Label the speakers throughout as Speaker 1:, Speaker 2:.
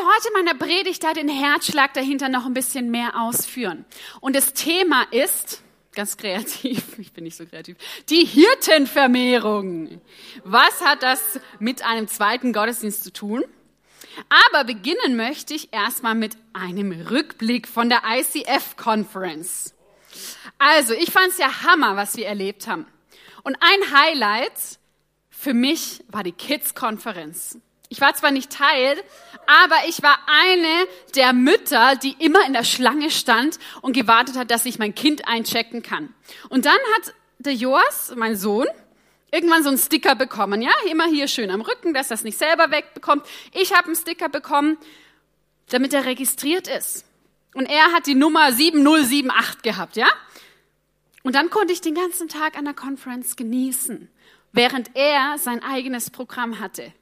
Speaker 1: Heute meiner Predigt da den Herzschlag dahinter noch ein bisschen mehr ausführen. Und das Thema ist, ganz kreativ, ich bin nicht so kreativ, die Hirtenvermehrung. Was hat das mit einem zweiten Gottesdienst zu tun? Aber beginnen möchte ich erstmal mit einem Rückblick von der ICF Conference. Also, ich fand es ja Hammer, was wir erlebt haben. Und ein Highlight für mich war die Kids-Konferenz. Ich war zwar nicht Teil, aber ich war eine der Mütter, die immer in der Schlange stand und gewartet hat, dass ich mein Kind einchecken kann. Und dann hat der Joas, mein Sohn, irgendwann so einen Sticker bekommen. Ja, immer hier schön am Rücken, dass er es nicht selber wegbekommt. Ich habe einen Sticker bekommen, damit er registriert ist. Und er hat die Nummer 7078 gehabt, ja? Und dann konnte ich den ganzen Tag an der Conference genießen, während er sein eigenes Programm hatte.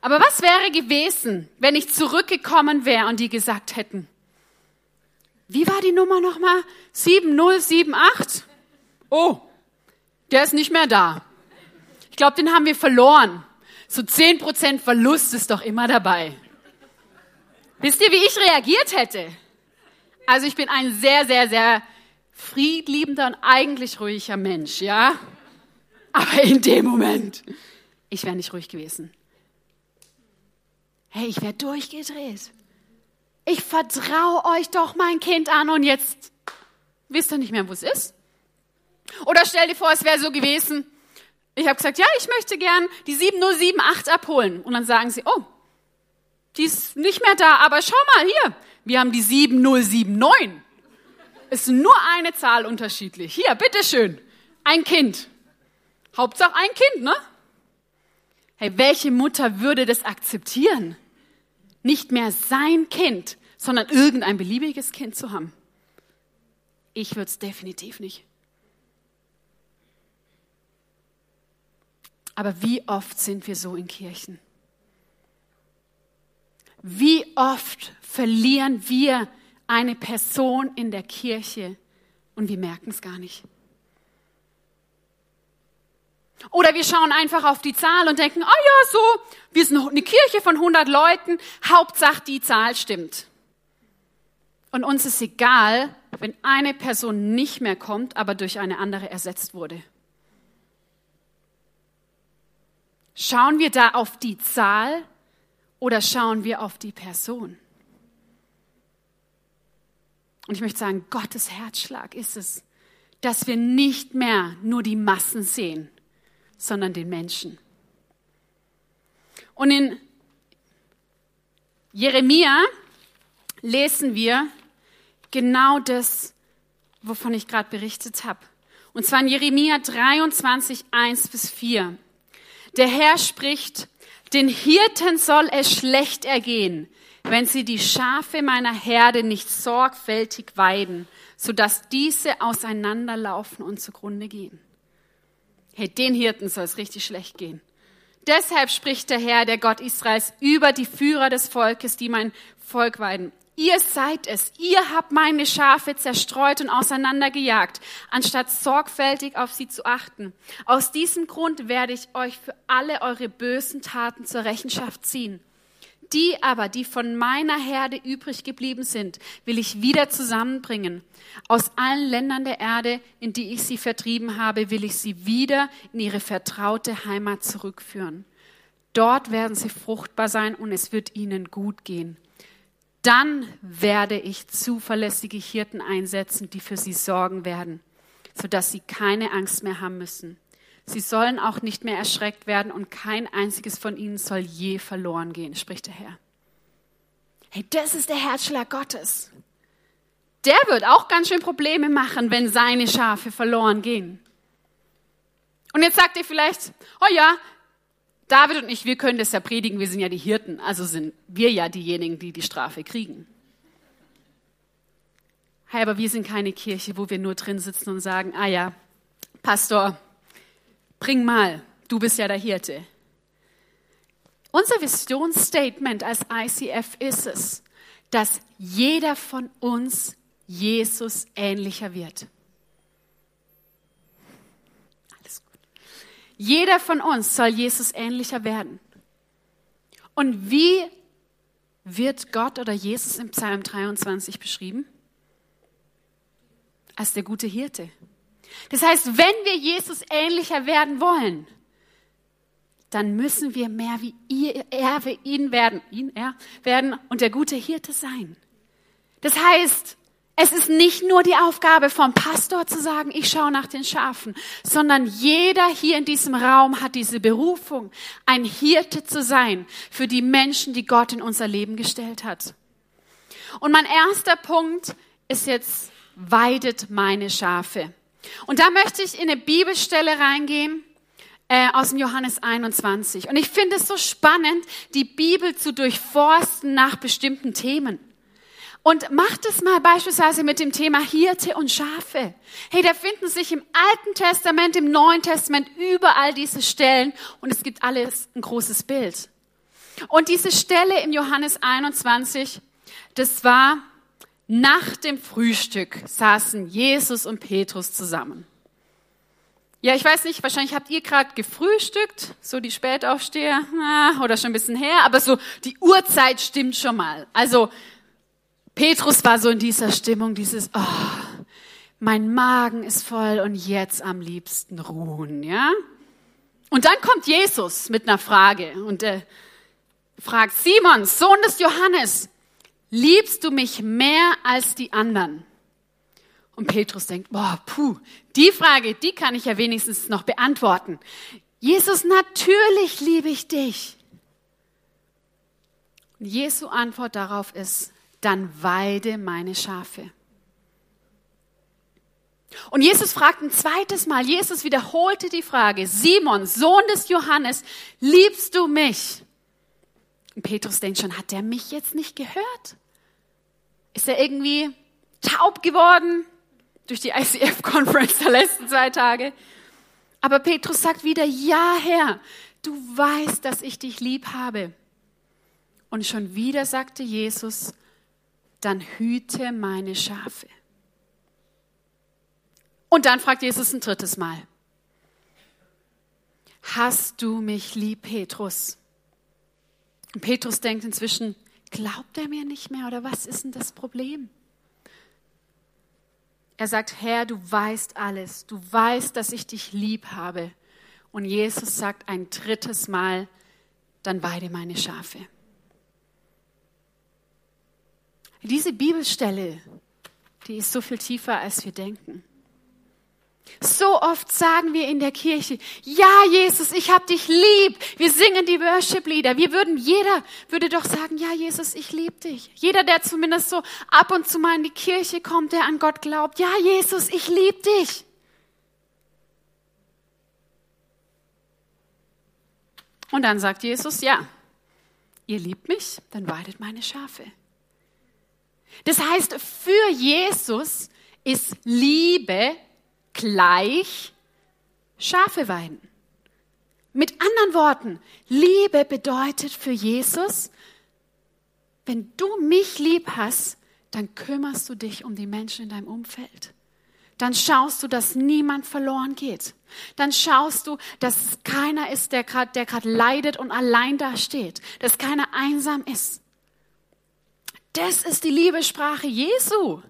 Speaker 1: Aber was wäre gewesen, wenn ich zurückgekommen wäre und die gesagt hätten, wie war die Nummer nochmal? 7078? Oh, der ist nicht mehr da. Ich glaube, den haben wir verloren. So 10% Verlust ist doch immer dabei. Wisst ihr, wie ich reagiert hätte? Also ich bin ein sehr, sehr, sehr friedliebender und eigentlich ruhiger Mensch, ja? Aber in dem Moment, ich wäre nicht ruhig gewesen. Hey, ich wäre durchgedreht. Ich vertraue euch doch mein Kind an und jetzt wisst ihr nicht mehr, wo es ist? Oder stell dir vor, es wäre so gewesen, ich habe gesagt, ja, ich möchte gern die 7078 abholen. Und dann sagen sie, oh, die ist nicht mehr da, aber schau mal hier, wir haben die 7079. Ist nur eine Zahl unterschiedlich. Hier, bitteschön, ein Kind. Hauptsache ein Kind, ne? Hey, welche Mutter würde das akzeptieren? Nicht mehr sein Kind, sondern irgendein beliebiges Kind zu haben. Ich würde es definitiv nicht. Aber wie oft sind wir so in Kirchen? Wie oft verlieren wir eine Person in der Kirche und wir merken es gar nicht? Oder wir schauen einfach auf die Zahl und denken, oh ja, so, wir sind eine Kirche von 100 Leuten, Hauptsache die Zahl stimmt. Und uns ist egal, wenn eine Person nicht mehr kommt, aber durch eine andere ersetzt wurde. Schauen wir da auf die Zahl oder schauen wir auf die Person? Und ich möchte sagen, Gottes Herzschlag ist es, dass wir nicht mehr nur die Massen sehen, sondern den Menschen. Und in Jeremia lesen wir genau das, wovon ich gerade berichtet habe. Und zwar in Jeremia 23, 1 bis 4. Der Herr spricht, den Hirten soll es schlecht ergehen, wenn sie die Schafe meiner Herde nicht sorgfältig weiden, sodass diese auseinanderlaufen und zugrunde gehen. Hey, den Hirten soll es richtig schlecht gehen. Deshalb spricht der Herr, der Gott Israels, über die Führer des Volkes, die mein Volk weiden. Ihr seid es. Ihr habt meine Schafe zerstreut und auseinandergejagt, anstatt sorgfältig auf sie zu achten. Aus diesem Grund werde ich euch für alle eure bösen Taten zur Rechenschaft ziehen. Die aber, die von meiner Herde übrig geblieben sind, will ich wieder zusammenbringen. Aus allen Ländern der Erde, in die ich sie vertrieben habe, will ich sie wieder in ihre vertraute Heimat zurückführen. Dort werden sie fruchtbar sein und es wird ihnen gut gehen dann werde ich zuverlässige Hirten einsetzen, die für sie sorgen werden, sodass sie keine Angst mehr haben müssen. Sie sollen auch nicht mehr erschreckt werden und kein einziges von ihnen soll je verloren gehen, spricht der Herr. Hey, das ist der Herzschlag Gottes. Der wird auch ganz schön Probleme machen, wenn seine Schafe verloren gehen. Und jetzt sagt ihr vielleicht, oh ja, David und ich, wir können das ja predigen, wir sind ja die Hirten, also sind wir ja diejenigen, die die Strafe kriegen. Hey, aber wir sind keine Kirche, wo wir nur drin sitzen und sagen, ah ja, Pastor, bring mal, du bist ja der Hirte. Unser Visionsstatement als ICF ist es, dass jeder von uns Jesus ähnlicher wird. Jeder von uns soll Jesus ähnlicher werden. Und wie wird Gott oder Jesus im Psalm 23 beschrieben? Als der gute Hirte. Das heißt, wenn wir Jesus ähnlicher werden wollen, dann müssen wir mehr wie ihr, er, wie ihn werden, ihn, er werden und der gute Hirte sein. Das heißt, es ist nicht nur die Aufgabe vom Pastor zu sagen, ich schaue nach den Schafen, sondern jeder hier in diesem Raum hat diese Berufung, ein Hirte zu sein für die Menschen, die Gott in unser Leben gestellt hat. Und mein erster Punkt ist jetzt, weidet meine Schafe. Und da möchte ich in eine Bibelstelle reingehen, äh, aus dem Johannes 21. Und ich finde es so spannend, die Bibel zu durchforsten nach bestimmten Themen. Und macht es mal beispielsweise mit dem Thema Hirte und Schafe. Hey, da finden sich im Alten Testament, im Neuen Testament überall diese Stellen und es gibt alles ein großes Bild. Und diese Stelle im Johannes 21, das war nach dem Frühstück saßen Jesus und Petrus zusammen. Ja, ich weiß nicht, wahrscheinlich habt ihr gerade gefrühstückt, so die Spätaufsteher, oder schon ein bisschen her, aber so die Uhrzeit stimmt schon mal. Also Petrus war so in dieser Stimmung, dieses, oh, mein Magen ist voll und jetzt am liebsten ruhen, ja? Und dann kommt Jesus mit einer Frage und er fragt, Simon, Sohn des Johannes, liebst du mich mehr als die anderen? Und Petrus denkt, boah, puh, die Frage, die kann ich ja wenigstens noch beantworten. Jesus, natürlich liebe ich dich. Und Jesu Antwort darauf ist, dann weide meine Schafe. Und Jesus fragt ein zweites Mal, Jesus wiederholte die Frage, Simon, Sohn des Johannes, liebst du mich? Und Petrus denkt schon, hat der mich jetzt nicht gehört? Ist er irgendwie taub geworden durch die ICF-Conference der letzten zwei Tage? Aber Petrus sagt wieder, ja Herr, du weißt, dass ich dich lieb habe. Und schon wieder sagte Jesus, dann hüte meine Schafe. Und dann fragt Jesus ein drittes Mal, hast du mich lieb, Petrus? Und Petrus denkt inzwischen, glaubt er mir nicht mehr oder was ist denn das Problem? Er sagt, Herr, du weißt alles, du weißt, dass ich dich lieb habe. Und Jesus sagt ein drittes Mal, dann weide meine Schafe. Diese Bibelstelle, die ist so viel tiefer, als wir denken. So oft sagen wir in der Kirche, ja Jesus, ich hab dich lieb. Wir singen die Worship-Lieder. Wir würden, jeder würde doch sagen, ja Jesus, ich liebe dich. Jeder, der zumindest so ab und zu mal in die Kirche kommt, der an Gott glaubt, ja Jesus, ich liebe dich. Und dann sagt Jesus, ja, ihr liebt mich, dann weidet meine Schafe. Das heißt, für Jesus ist Liebe gleich Schafe weiden. Mit anderen Worten, Liebe bedeutet für Jesus, wenn du mich lieb hast, dann kümmerst du dich um die Menschen in deinem Umfeld. Dann schaust du, dass niemand verloren geht. Dann schaust du, dass keiner ist, der gerade der leidet und allein dasteht. Dass keiner einsam ist. Das ist die Liebessprache Jesu.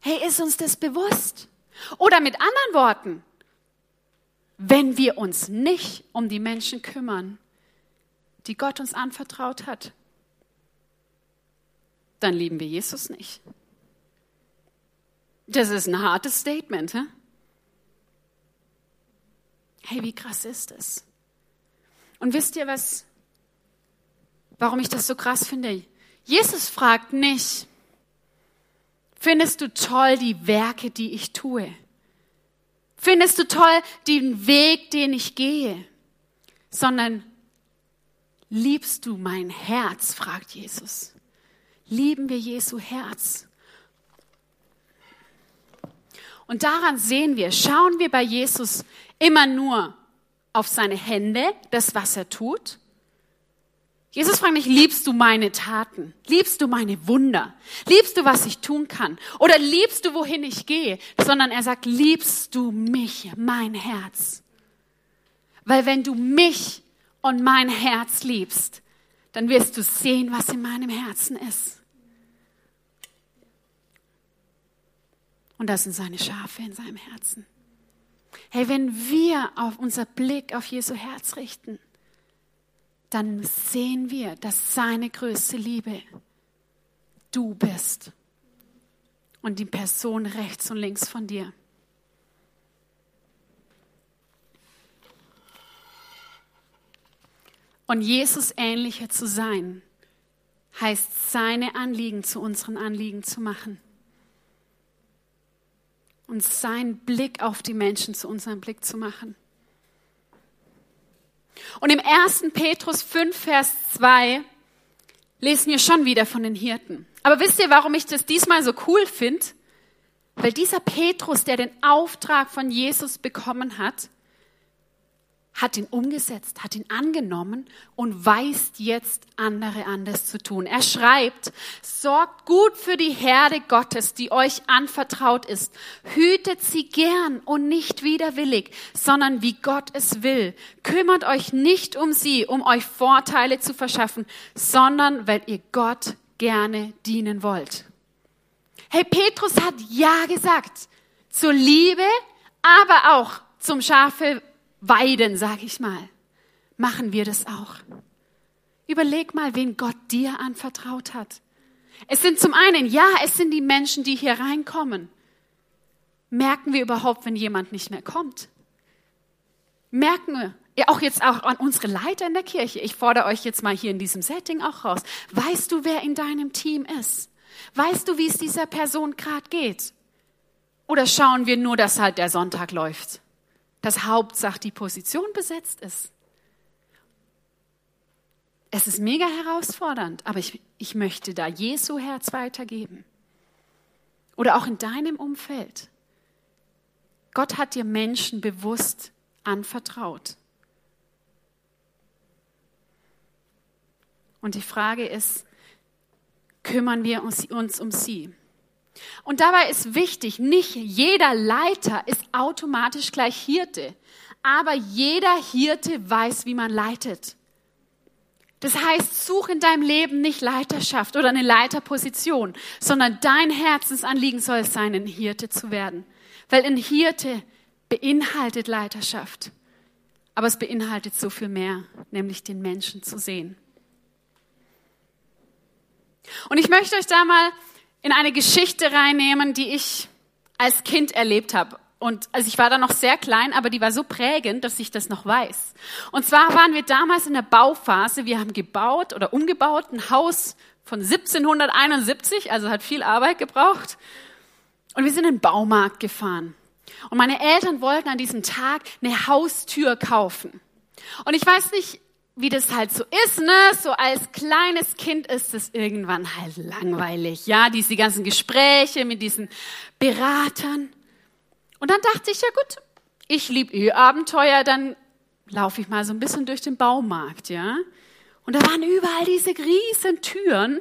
Speaker 1: Hey, ist uns das bewusst? Oder mit anderen Worten, wenn wir uns nicht um die Menschen kümmern, die Gott uns anvertraut hat, dann lieben wir Jesus nicht. Das ist ein hartes Statement. Hä? Hey, wie krass ist es? Und wisst ihr was, warum ich das so krass finde? Jesus fragt nicht, findest du toll die Werke, die ich tue? Findest du toll den Weg, den ich gehe? Sondern liebst du mein Herz, fragt Jesus. Lieben wir Jesu Herz? Und daran sehen wir, schauen wir bei Jesus immer nur auf seine Hände, das, was er tut, Jesus fragt nicht, liebst du meine Taten? Liebst du meine Wunder? Liebst du, was ich tun kann? Oder liebst du, wohin ich gehe? Sondern er sagt, liebst du mich, mein Herz? Weil wenn du mich und mein Herz liebst, dann wirst du sehen, was in meinem Herzen ist. Und das sind seine Schafe in seinem Herzen. Hey, wenn wir auf unser Blick auf Jesu Herz richten, dann sehen wir, dass seine größte Liebe du bist und die Person rechts und links von dir. Und Jesus ähnlicher zu sein, heißt seine Anliegen zu unseren Anliegen zu machen. Und seinen Blick auf die Menschen zu unserem Blick zu machen. Und im 1. Petrus 5, Vers 2 lesen wir schon wieder von den Hirten. Aber wisst ihr, warum ich das diesmal so cool finde? Weil dieser Petrus, der den Auftrag von Jesus bekommen hat, hat ihn umgesetzt, hat ihn angenommen und weist jetzt andere an, das zu tun. Er schreibt, sorgt gut für die Herde Gottes, die euch anvertraut ist. Hütet sie gern und nicht widerwillig, sondern wie Gott es will. Kümmert euch nicht um sie, um euch Vorteile zu verschaffen, sondern weil ihr Gott gerne dienen wollt. Hey, Petrus hat Ja gesagt zur Liebe, aber auch zum Schafe weiden, sag ich mal, machen wir das auch. Überleg mal, wen Gott dir anvertraut hat. Es sind zum einen, ja, es sind die Menschen, die hier reinkommen. Merken wir überhaupt, wenn jemand nicht mehr kommt? Merken wir, ja, auch jetzt auch an unsere Leiter in der Kirche. Ich fordere euch jetzt mal hier in diesem Setting auch raus. Weißt du, wer in deinem Team ist? Weißt du, wie es dieser Person gerade geht? Oder schauen wir nur, dass halt der Sonntag läuft? Dass Hauptsache die Position besetzt ist. Es ist mega herausfordernd, aber ich, ich möchte da Jesu Herz weitergeben. Oder auch in deinem Umfeld. Gott hat dir Menschen bewusst anvertraut. Und die Frage ist, kümmern wir uns, uns um sie? Und dabei ist wichtig, nicht jeder Leiter ist automatisch gleich Hirte, aber jeder Hirte weiß, wie man leitet. Das heißt, such in deinem Leben nicht Leiterschaft oder eine Leiterposition, sondern dein Herzensanliegen soll es sein, ein Hirte zu werden. Weil ein Hirte beinhaltet Leiterschaft, aber es beinhaltet so viel mehr, nämlich den Menschen zu sehen. Und ich möchte euch da mal in eine Geschichte reinnehmen, die ich als Kind erlebt habe. Und also ich war da noch sehr klein, aber die war so prägend, dass ich das noch weiß. Und zwar waren wir damals in der Bauphase. Wir haben gebaut oder umgebaut ein Haus von 1771, also hat viel Arbeit gebraucht. Und wir sind in den Baumarkt gefahren. Und meine Eltern wollten an diesem Tag eine Haustür kaufen. Und ich weiß nicht, wie das halt so ist, ne? So als kleines Kind ist es irgendwann halt langweilig, ja? Diese ganzen Gespräche mit diesen Beratern. Und dann dachte ich, ja gut, ich liebe eh Abenteuer, dann laufe ich mal so ein bisschen durch den Baumarkt, ja? Und da waren überall diese riesen Türen.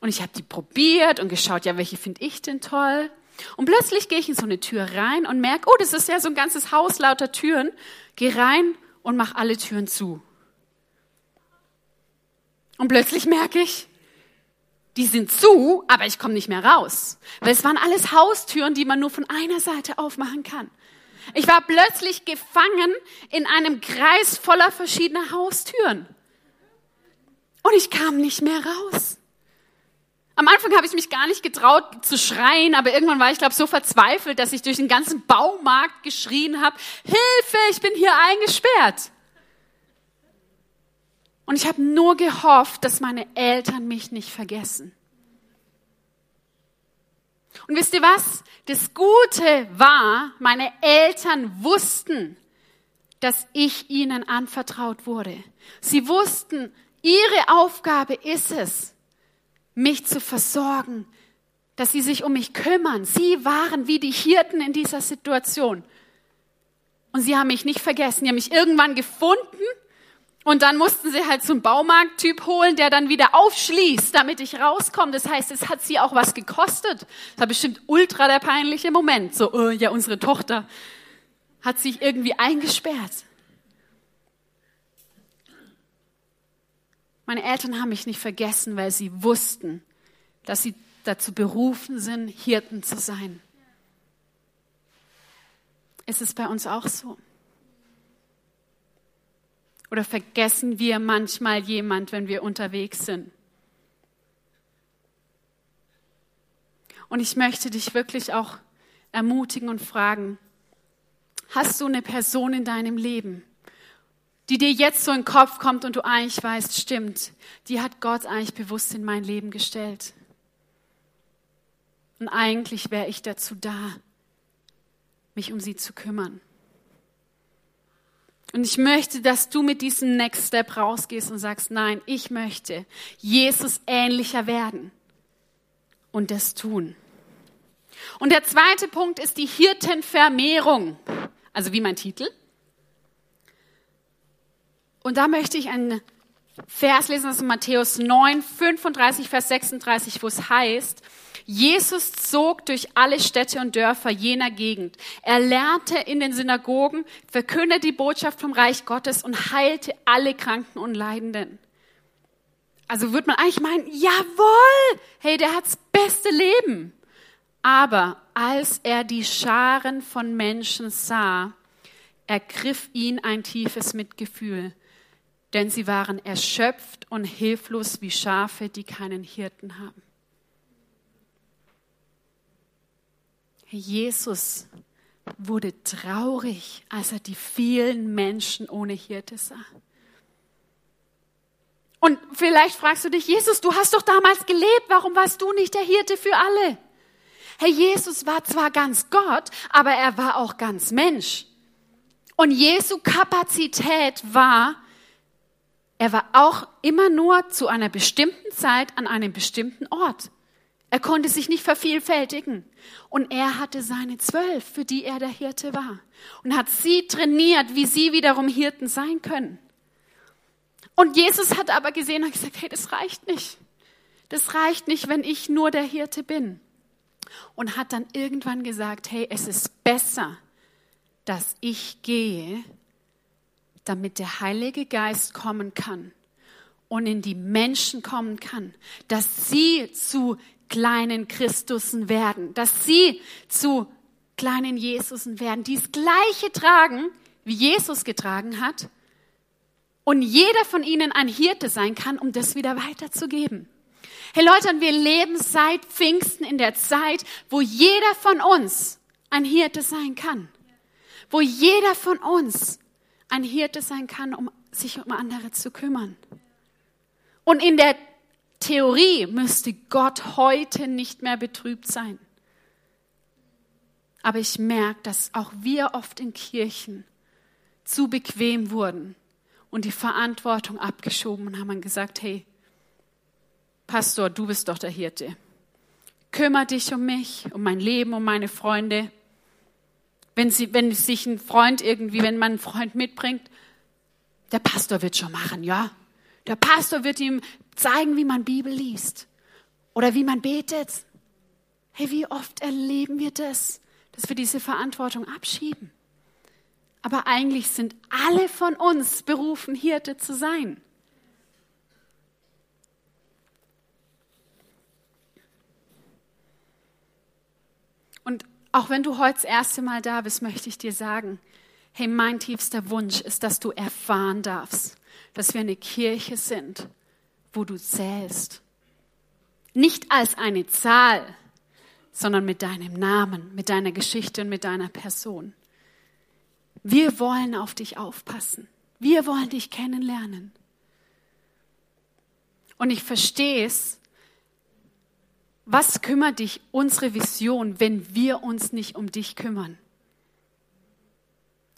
Speaker 1: Und ich habe die probiert und geschaut, ja, welche finde ich denn toll? Und plötzlich gehe ich in so eine Tür rein und merke, oh, das ist ja so ein ganzes Haus lauter Türen. Geh rein und mach alle Türen zu. Und plötzlich merke ich, die sind zu, aber ich komme nicht mehr raus. Weil es waren alles Haustüren, die man nur von einer Seite aufmachen kann. Ich war plötzlich gefangen in einem Kreis voller verschiedener Haustüren. Und ich kam nicht mehr raus. Am Anfang habe ich mich gar nicht getraut zu schreien, aber irgendwann war ich, glaube so verzweifelt, dass ich durch den ganzen Baumarkt geschrien habe, Hilfe, ich bin hier eingesperrt. Und ich habe nur gehofft, dass meine Eltern mich nicht vergessen. Und wisst ihr was? Das Gute war, meine Eltern wussten, dass ich ihnen anvertraut wurde. Sie wussten, ihre Aufgabe ist es, mich zu versorgen, dass sie sich um mich kümmern. Sie waren wie die Hirten in dieser Situation. Und sie haben mich nicht vergessen. Sie haben mich irgendwann gefunden und dann mussten sie halt zum Baumarkttyp holen, der dann wieder aufschließt, damit ich rauskomme. Das heißt, es hat sie auch was gekostet. Das war bestimmt ultra der peinliche Moment. So, oh, ja, unsere Tochter hat sich irgendwie eingesperrt. Meine Eltern haben mich nicht vergessen, weil sie wussten, dass sie dazu berufen sind, Hirten zu sein. Ist es bei uns auch so? Oder vergessen wir manchmal jemand, wenn wir unterwegs sind? Und ich möchte dich wirklich auch ermutigen und fragen, hast du eine Person in deinem Leben, die dir jetzt so in den Kopf kommt und du eigentlich weißt, stimmt, die hat Gott eigentlich bewusst in mein Leben gestellt. Und eigentlich wäre ich dazu da, mich um sie zu kümmern. Und ich möchte, dass du mit diesem Next Step rausgehst und sagst, nein, ich möchte Jesus ähnlicher werden und das tun. Und der zweite Punkt ist die Hirtenvermehrung, also wie mein Titel. Und da möchte ich einen Vers lesen, das ist Matthäus 9, 35, Vers 36, wo es heißt, Jesus zog durch alle Städte und Dörfer jener Gegend. Er lernte in den Synagogen, verkündete die Botschaft vom Reich Gottes und heilte alle Kranken und Leidenden. Also wird man eigentlich meinen, jawohl, hey, der hat's beste Leben. Aber als er die Scharen von Menschen sah, ergriff ihn ein tiefes Mitgefühl, denn sie waren erschöpft und hilflos wie Schafe, die keinen Hirten haben. Jesus wurde traurig, als er die vielen Menschen ohne Hirte sah. Und vielleicht fragst du dich, Jesus, du hast doch damals gelebt, warum warst du nicht der Hirte für alle? Herr Jesus war zwar ganz Gott, aber er war auch ganz Mensch. Und Jesu Kapazität war, er war auch immer nur zu einer bestimmten Zeit an einem bestimmten Ort. Er konnte sich nicht vervielfältigen. Und er hatte seine zwölf, für die er der Hirte war. Und hat sie trainiert, wie sie wiederum Hirten sein können. Und Jesus hat aber gesehen und gesagt, hey, das reicht nicht. Das reicht nicht, wenn ich nur der Hirte bin. Und hat dann irgendwann gesagt, hey, es ist besser, dass ich gehe, damit der Heilige Geist kommen kann und in die Menschen kommen kann, dass sie zu kleinen Christusen werden, dass sie zu kleinen Jesusen werden, die das Gleiche tragen, wie Jesus getragen hat, und jeder von ihnen ein Hirte sein kann, um das wieder weiterzugeben. Hey Leute, und wir leben seit Pfingsten in der Zeit, wo jeder von uns ein Hirte sein kann. Wo jeder von uns ein Hirte sein kann, um sich um andere zu kümmern. Und in der Theorie müsste Gott heute nicht mehr betrübt sein. Aber ich merke, dass auch wir oft in Kirchen zu bequem wurden und die Verantwortung abgeschoben und haben gesagt, hey, Pastor, du bist doch der Hirte. Kümmer dich um mich, um mein Leben, um meine Freunde. Wenn, sie, wenn sich ein Freund irgendwie, wenn man einen Freund mitbringt, der Pastor wird schon machen, ja. Der Pastor wird ihm zeigen, wie man Bibel liest oder wie man betet. Hey, wie oft erleben wir das, dass wir diese Verantwortung abschieben? Aber eigentlich sind alle von uns berufen, Hirte zu sein. Und auch wenn du heute das erste Mal da bist, möchte ich dir sagen, hey, mein tiefster Wunsch ist, dass du erfahren darfst, dass wir eine Kirche sind, wo du zählst. Nicht als eine Zahl, sondern mit deinem Namen, mit deiner Geschichte und mit deiner Person. Wir wollen auf dich aufpassen. Wir wollen dich kennenlernen. Und ich verstehe es. Was kümmert dich unsere Vision, wenn wir uns nicht um dich kümmern?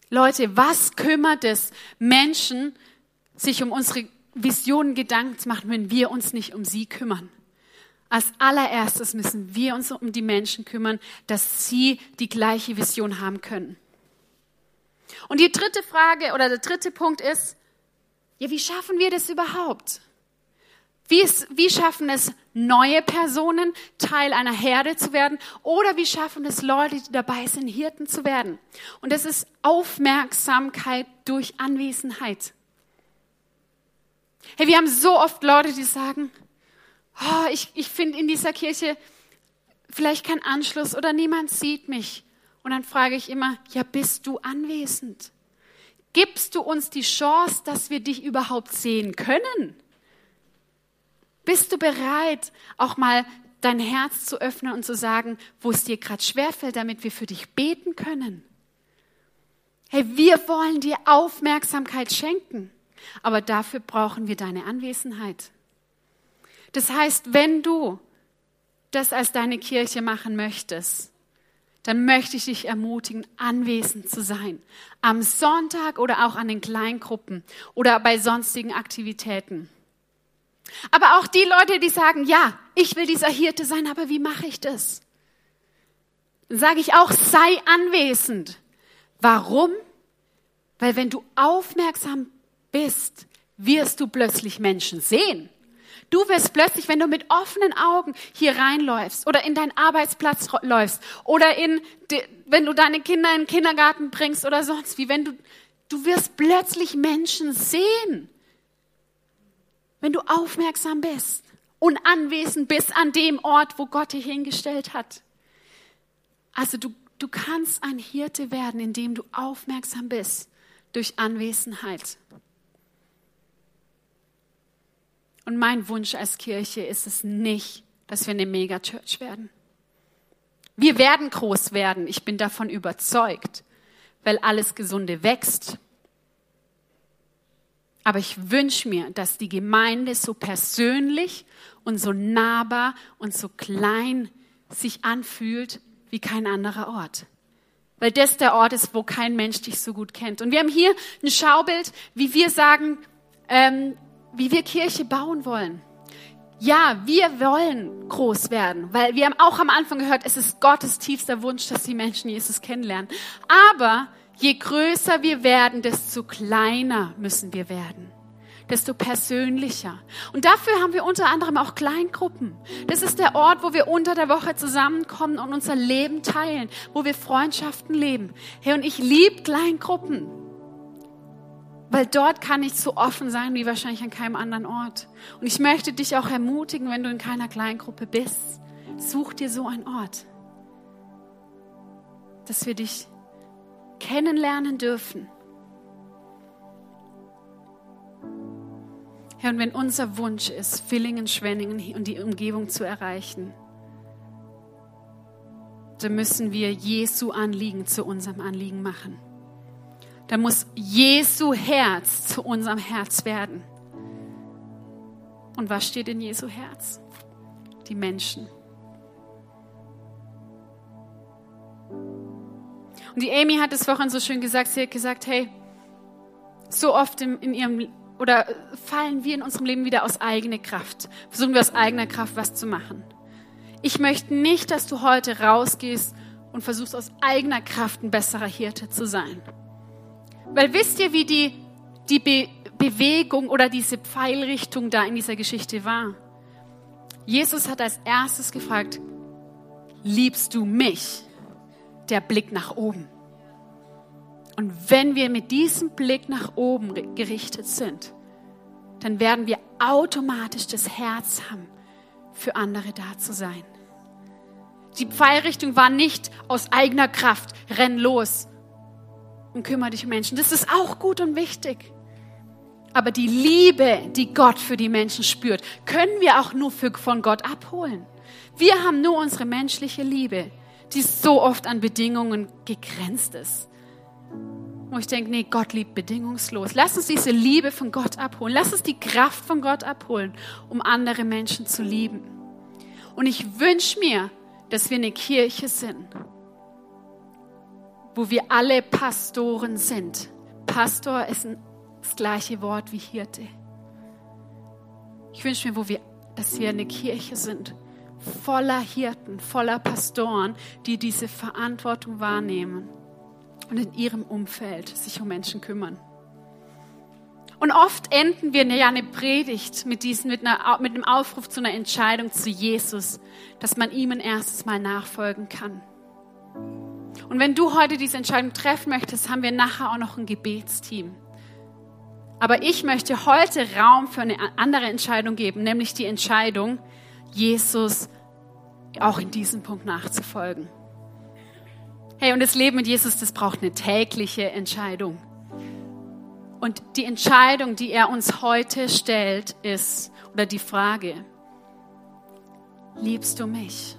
Speaker 1: Leute, was kümmert es Menschen, sich um unsere Visionen Gedanken zu machen, wenn wir uns nicht um sie kümmern. Als allererstes müssen wir uns um die Menschen kümmern, dass sie die gleiche Vision haben können. Und die dritte Frage oder der dritte Punkt ist, ja, wie schaffen wir das überhaupt? Wie, ist, wie schaffen es neue Personen, Teil einer Herde zu werden? Oder wie schaffen es Leute, die dabei sind, Hirten zu werden? Und das ist Aufmerksamkeit durch Anwesenheit. Hey, wir haben so oft Leute, die sagen, oh, ich, ich finde in dieser Kirche vielleicht keinen Anschluss oder niemand sieht mich. Und dann frage ich immer, ja, bist du anwesend? Gibst du uns die Chance, dass wir dich überhaupt sehen können? Bist du bereit, auch mal dein Herz zu öffnen und zu sagen, wo es dir gerade schwerfällt, damit wir für dich beten können? Hey, wir wollen dir Aufmerksamkeit schenken, aber dafür brauchen wir deine Anwesenheit. Das heißt, wenn du das als deine Kirche machen möchtest, dann möchte ich dich ermutigen, anwesend zu sein. Am Sonntag oder auch an den Kleingruppen oder bei sonstigen Aktivitäten. Aber auch die Leute, die sagen, ja, ich will dieser Hirte sein, aber wie mache ich das? Dann sage ich auch, sei anwesend. Warum? Weil wenn du aufmerksam bist, wirst du plötzlich Menschen sehen. Du wirst plötzlich, wenn du mit offenen Augen hier reinläufst oder in deinen Arbeitsplatz läufst oder in, wenn du deine Kinder in den Kindergarten bringst oder sonst wie, wenn du, du wirst plötzlich Menschen sehen, wenn du aufmerksam bist und anwesend bist an dem Ort, wo Gott dich hingestellt hat. Also du, du kannst ein Hirte werden, indem du aufmerksam bist durch Anwesenheit. Und mein Wunsch als Kirche ist es nicht, dass wir eine Megachurch werden. Wir werden groß werden, ich bin davon überzeugt, weil alles Gesunde wächst. Aber ich wünsche mir, dass die Gemeinde so persönlich und so nahbar und so klein sich anfühlt wie kein anderer Ort. Weil das der Ort ist, wo kein Mensch dich so gut kennt. Und wir haben hier ein Schaubild, wie wir sagen, ähm, wie wir Kirche bauen wollen. Ja, wir wollen groß werden, weil wir haben auch am Anfang gehört, es ist Gottes tiefster Wunsch, dass die Menschen Jesus kennenlernen. Aber je größer wir werden, desto kleiner müssen wir werden desto persönlicher. Und dafür haben wir unter anderem auch Kleingruppen. Das ist der Ort, wo wir unter der Woche zusammenkommen und unser Leben teilen, wo wir Freundschaften leben. Hey, und ich liebe Kleingruppen. Weil dort kann ich so offen sein wie wahrscheinlich an keinem anderen Ort. Und ich möchte dich auch ermutigen, wenn du in keiner Kleingruppe bist, such dir so einen Ort, dass wir dich kennenlernen dürfen. Herr, und wenn unser Wunsch ist, Villingen, Schwenningen und die Umgebung zu erreichen, dann müssen wir Jesu Anliegen zu unserem Anliegen machen. Da muss Jesu Herz zu unserem Herz werden. Und was steht in Jesu Herz? Die Menschen. Und die Amy hat es vorhin so schön gesagt, sie hat gesagt, hey, so oft in, in ihrem oder fallen wir in unserem Leben wieder aus eigener Kraft, versuchen wir aus eigener Kraft was zu machen. Ich möchte nicht, dass du heute rausgehst und versuchst aus eigener Kraft ein besserer Hirte zu sein. Weil wisst ihr, wie die, die Be Bewegung oder diese Pfeilrichtung da in dieser Geschichte war? Jesus hat als erstes gefragt, liebst du mich? Der Blick nach oben. Und wenn wir mit diesem Blick nach oben gerichtet sind, dann werden wir automatisch das Herz haben, für andere da zu sein. Die Pfeilrichtung war nicht aus eigener Kraft, renn los, und kümmere dich um Menschen. Das ist auch gut und wichtig. Aber die Liebe, die Gott für die Menschen spürt, können wir auch nur für, von Gott abholen. Wir haben nur unsere menschliche Liebe, die so oft an Bedingungen gegrenzt ist. Wo ich denke, nee, Gott liebt bedingungslos. Lass uns diese Liebe von Gott abholen. Lass uns die Kraft von Gott abholen, um andere Menschen zu lieben. Und ich wünsche mir, dass wir eine Kirche sind, wo wir alle Pastoren sind. Pastor ist das gleiche Wort wie Hirte. Ich wünsche mir, wo wir, dass wir eine Kirche sind, voller Hirten, voller Pastoren, die diese Verantwortung wahrnehmen und in ihrem Umfeld sich um Menschen kümmern. Und oft enden wir ja eine Predigt mit, diesen, mit, einer, mit einem Aufruf zu einer Entscheidung zu Jesus, dass man ihm ein erstes Mal nachfolgen kann. Und wenn du heute diese Entscheidung treffen möchtest, haben wir nachher auch noch ein Gebetsteam. Aber ich möchte heute Raum für eine andere Entscheidung geben, nämlich die Entscheidung, Jesus auch in diesem Punkt nachzufolgen. Hey, und das Leben mit Jesus, das braucht eine tägliche Entscheidung. Und die Entscheidung, die er uns heute stellt, ist, oder die Frage, liebst du mich?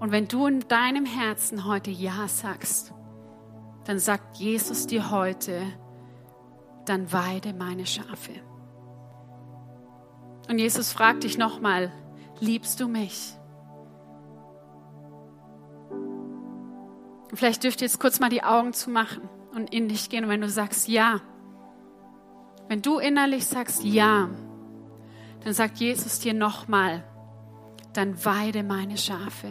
Speaker 1: Und wenn du in deinem Herzen heute Ja sagst, dann sagt Jesus dir heute, dann weide meine Schafe. Und Jesus fragt dich nochmal, liebst du mich? Und vielleicht dürft ihr jetzt kurz mal die Augen zumachen und in dich gehen. Und wenn du sagst Ja, wenn du innerlich sagst Ja, dann sagt Jesus dir nochmal, dann weide meine Schafe.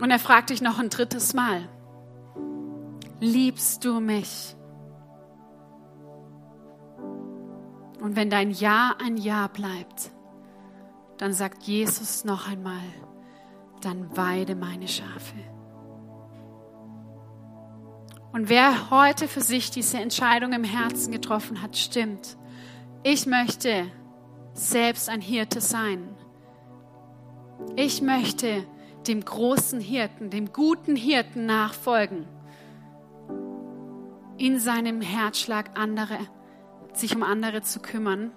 Speaker 1: Und er fragt dich noch ein drittes Mal, liebst du mich? Und wenn dein Ja ein Ja bleibt, dann sagt Jesus noch einmal, dann weide meine Schafe. Und wer heute für sich diese Entscheidung im Herzen getroffen hat, stimmt. Ich möchte selbst ein Hirte sein. Ich möchte dem großen Hirten, dem guten Hirten nachfolgen. In seinem Herzschlag andere, sich um andere zu kümmern.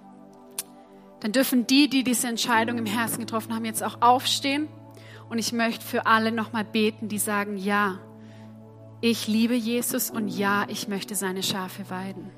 Speaker 1: Dann dürfen die, die diese Entscheidung im Herzen getroffen haben, jetzt auch aufstehen. Und ich möchte für alle nochmal beten, die sagen, ja, ich liebe Jesus und ja, ich möchte seine Schafe weiden.